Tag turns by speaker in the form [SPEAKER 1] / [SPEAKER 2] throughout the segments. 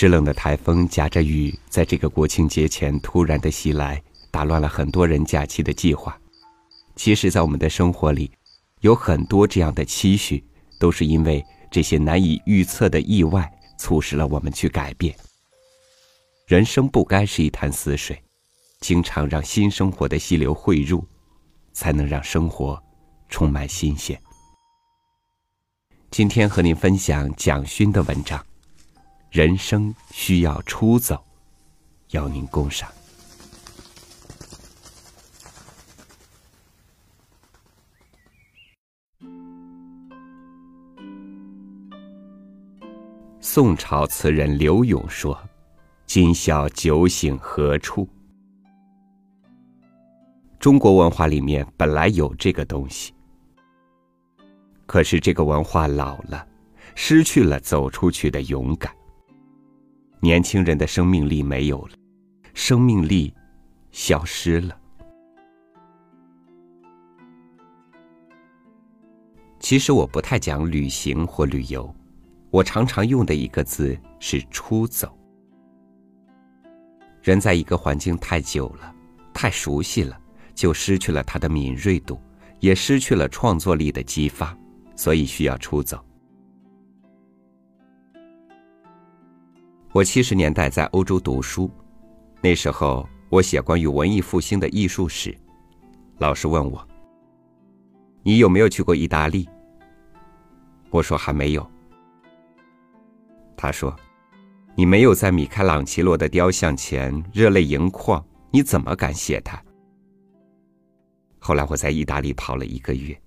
[SPEAKER 1] 湿冷的台风夹着雨，在这个国庆节前突然的袭来，打乱了很多人假期的计划。其实，在我们的生活里，有很多这样的期许，都是因为这些难以预测的意外，促使了我们去改变。人生不该是一潭死水，经常让新生活的溪流汇入，才能让生活充满新鲜。今天和您分享蒋勋的文章。人生需要出走，邀您共赏。宋朝词人刘永说：“今宵酒醒何处？”中国文化里面本来有这个东西，可是这个文化老了，失去了走出去的勇敢。年轻人的生命力没有了，生命力消失了。其实我不太讲旅行或旅游，我常常用的一个字是“出走”。人在一个环境太久了，太熟悉了，就失去了他的敏锐度，也失去了创作力的激发，所以需要出走。我七十年代在欧洲读书，那时候我写关于文艺复兴的艺术史。老师问我：“你有没有去过意大利？”我说：“还没有。”他说：“你没有在米开朗基罗的雕像前热泪盈眶，你怎么敢写他？”后来我在意大利跑了一个月，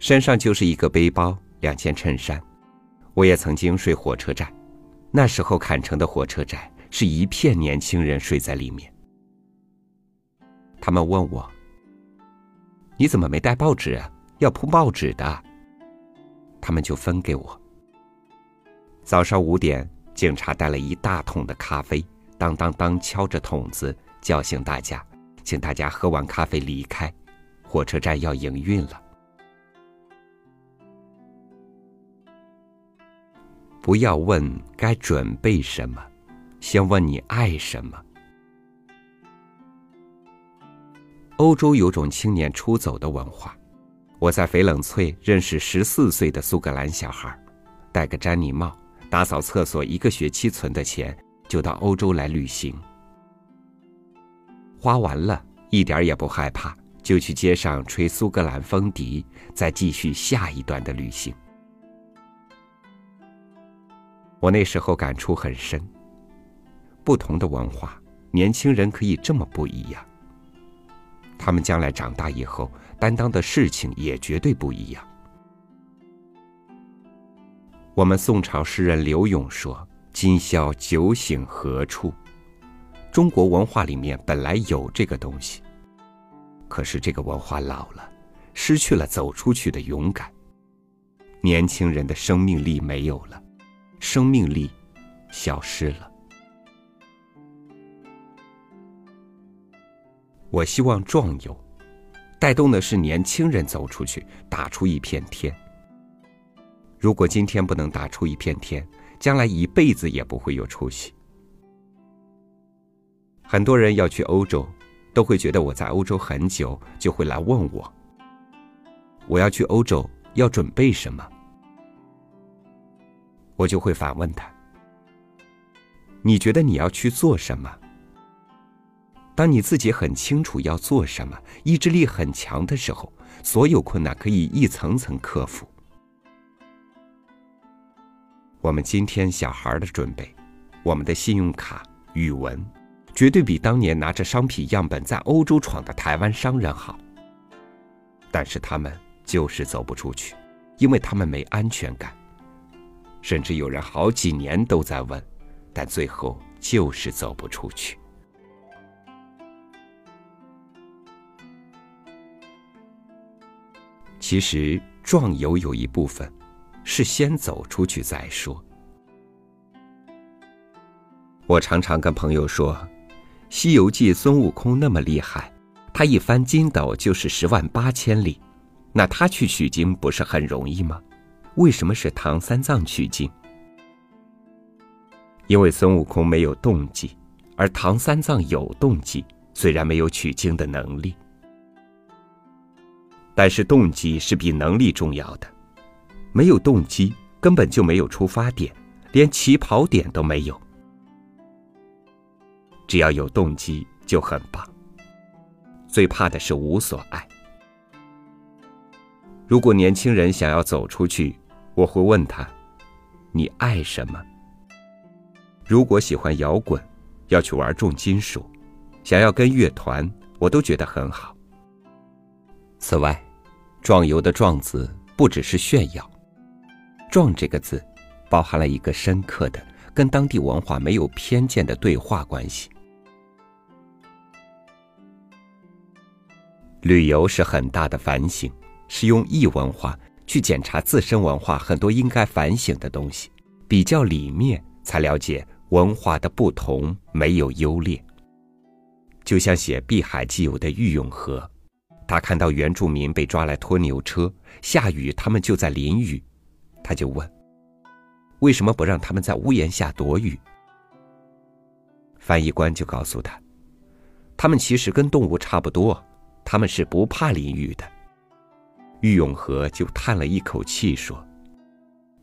[SPEAKER 1] 身上就是一个背包、两件衬衫。我也曾经睡火车站。那时候坎城的火车站是一片年轻人睡在里面。他们问我：“你怎么没带报纸啊？要铺报纸的。”他们就分给我。早上五点，警察带了一大桶的咖啡，当当当敲着桶子叫醒大家，请大家喝完咖啡离开，火车站要营运了。不要问该准备什么，先问你爱什么。欧洲有种青年出走的文化，我在翡冷翠认识十四岁的苏格兰小孩，戴个詹妮帽，打扫厕所一个学期存的钱，就到欧洲来旅行。花完了，一点也不害怕，就去街上吹苏格兰风笛，再继续下一段的旅行。我那时候感触很深。不同的文化，年轻人可以这么不一样。他们将来长大以后，担当的事情也绝对不一样。我们宋朝诗人刘永说：“今宵酒醒何处？”中国文化里面本来有这个东西，可是这个文化老了，失去了走出去的勇敢。年轻人的生命力没有了。生命力消失了。我希望壮游，带动的是年轻人走出去，打出一片天。如果今天不能打出一片天，将来一辈子也不会有出息。很多人要去欧洲，都会觉得我在欧洲很久，就会来问我：我要去欧洲，要准备什么？我就会反问他：“你觉得你要去做什么？当你自己很清楚要做什么，意志力很强的时候，所有困难可以一层层克服。我们今天小孩的准备，我们的信用卡、语文，绝对比当年拿着商品样本在欧洲闯的台湾商人好。但是他们就是走不出去，因为他们没安全感。”甚至有人好几年都在问，但最后就是走不出去。其实壮游有一部分是先走出去再说。我常常跟朋友说，《西游记》孙悟空那么厉害，他一翻筋斗就是十万八千里，那他去取经不是很容易吗？为什么是唐三藏取经？因为孙悟空没有动机，而唐三藏有动机，虽然没有取经的能力，但是动机是比能力重要的。没有动机，根本就没有出发点，连起跑点都没有。只要有动机就很棒。最怕的是无所爱。如果年轻人想要走出去，我会问他：“你爱什么？”如果喜欢摇滚，要去玩重金属，想要跟乐团，我都觉得很好。此外，“壮游”的“壮”字不只是炫耀，“壮”这个字包含了一个深刻的、跟当地文化没有偏见的对话关系。旅游是很大的反省。是用异文化去检查自身文化很多应该反省的东西，比较里面才了解文化的不同，没有优劣。就像写《碧海记游》的郁永河，他看到原住民被抓来拖牛车，下雨他们就在淋雨，他就问：为什么不让他们在屋檐下躲雨？翻译官就告诉他，他们其实跟动物差不多，他们是不怕淋雨的。郁永河就叹了一口气说：“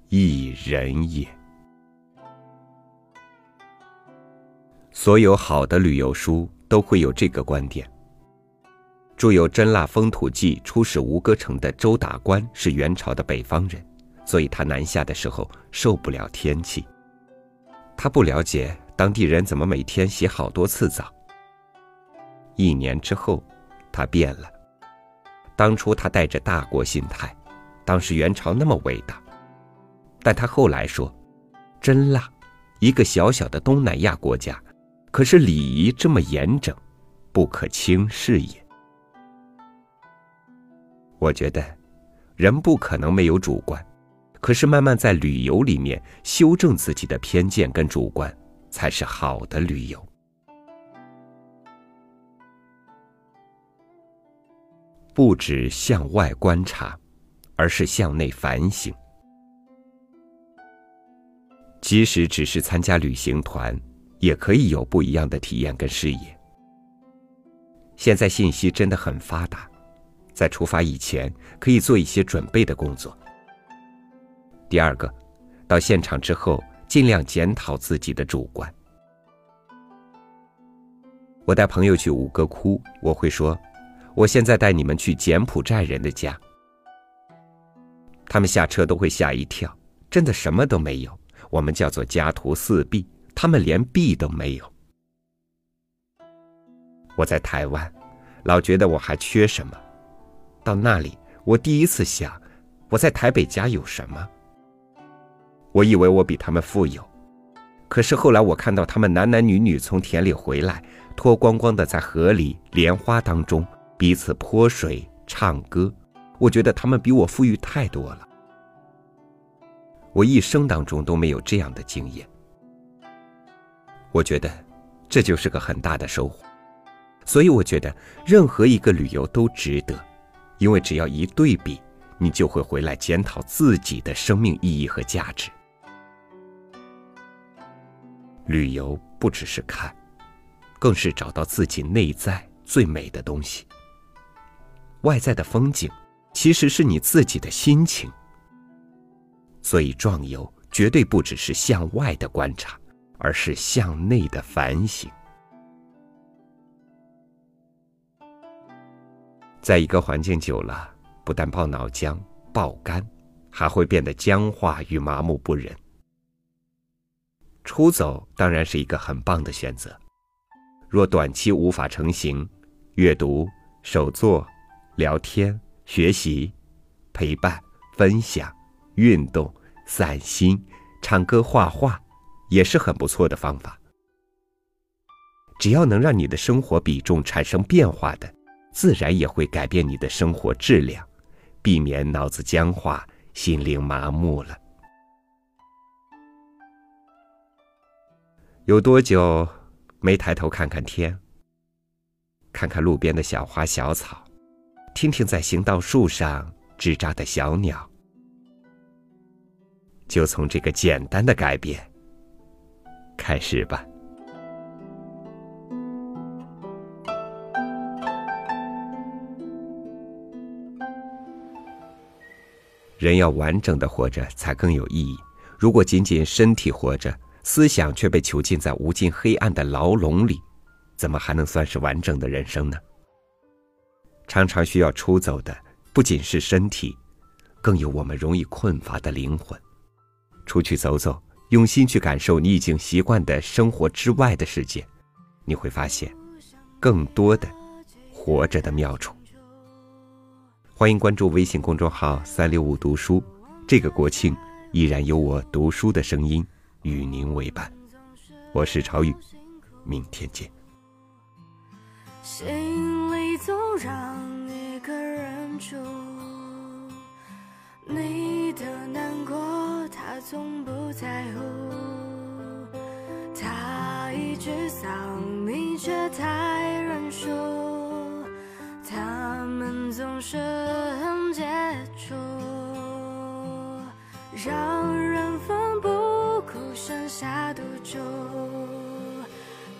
[SPEAKER 1] 一人也。”所有好的旅游书都会有这个观点。著有《真腊风土记》出使吴哥城的周达观是元朝的北方人，所以他南下的时候受不了天气。他不了解当地人怎么每天洗好多次澡。一年之后，他变了。当初他带着大国心态，当时元朝那么伟大，但他后来说，真辣，一个小小的东南亚国家，可是礼仪这么严整，不可轻视也。我觉得，人不可能没有主观，可是慢慢在旅游里面修正自己的偏见跟主观，才是好的旅游。不止向外观察，而是向内反省。即使只是参加旅行团，也可以有不一样的体验跟视野。现在信息真的很发达，在出发以前可以做一些准备的工作。第二个，到现场之后尽量检讨自己的主观。我带朋友去吴哥窟，我会说。我现在带你们去柬埔寨人的家，他们下车都会吓一跳，真的什么都没有。我们叫做家徒四壁，他们连壁都没有。我在台湾，老觉得我还缺什么，到那里，我第一次想，我在台北家有什么？我以为我比他们富有，可是后来我看到他们男男女女从田里回来，脱光光的在河里莲花当中。彼此泼水、唱歌，我觉得他们比我富裕太多了。我一生当中都没有这样的经验。我觉得这就是个很大的收获，所以我觉得任何一个旅游都值得，因为只要一对比，你就会回来检讨自己的生命意义和价值。旅游不只是看，更是找到自己内在最美的东西。外在的风景，其实是你自己的心情。所以，壮游绝对不只是向外的观察，而是向内的反省。在一个环境久了，不但爆脑浆、爆肝，还会变得僵化与麻木不仁。出走当然是一个很棒的选择。若短期无法成行，阅读、手作。聊天、学习、陪伴、分享、运动、散心、唱歌、画画，也是很不错的方法。只要能让你的生活比重产生变化的，自然也会改变你的生活质量，避免脑子僵化、心灵麻木了。有多久没抬头看看天，看看路边的小花小草？听听在行道树上吱喳的小鸟，就从这个简单的改变，开始吧。人要完整的活着才更有意义。如果仅仅身体活着，思想却被囚禁在无尽黑暗的牢笼里，怎么还能算是完整的人生呢？常常需要出走的不仅是身体，更有我们容易困乏的灵魂。出去走走，用心去感受你已经习惯的生活之外的世界，你会发现更多的活着的妙处。欢迎关注微信公众号“三六五读书”，这个国庆依然有我读书的声音与您为伴。我是朝雨，明天见。
[SPEAKER 2] 心里总让一个人住，你的难过他从不在乎，他一直丧，你却太认输，他们总是很接触，让人奋不顾身下赌注，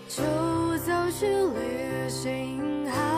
[SPEAKER 2] 就走去旅行好。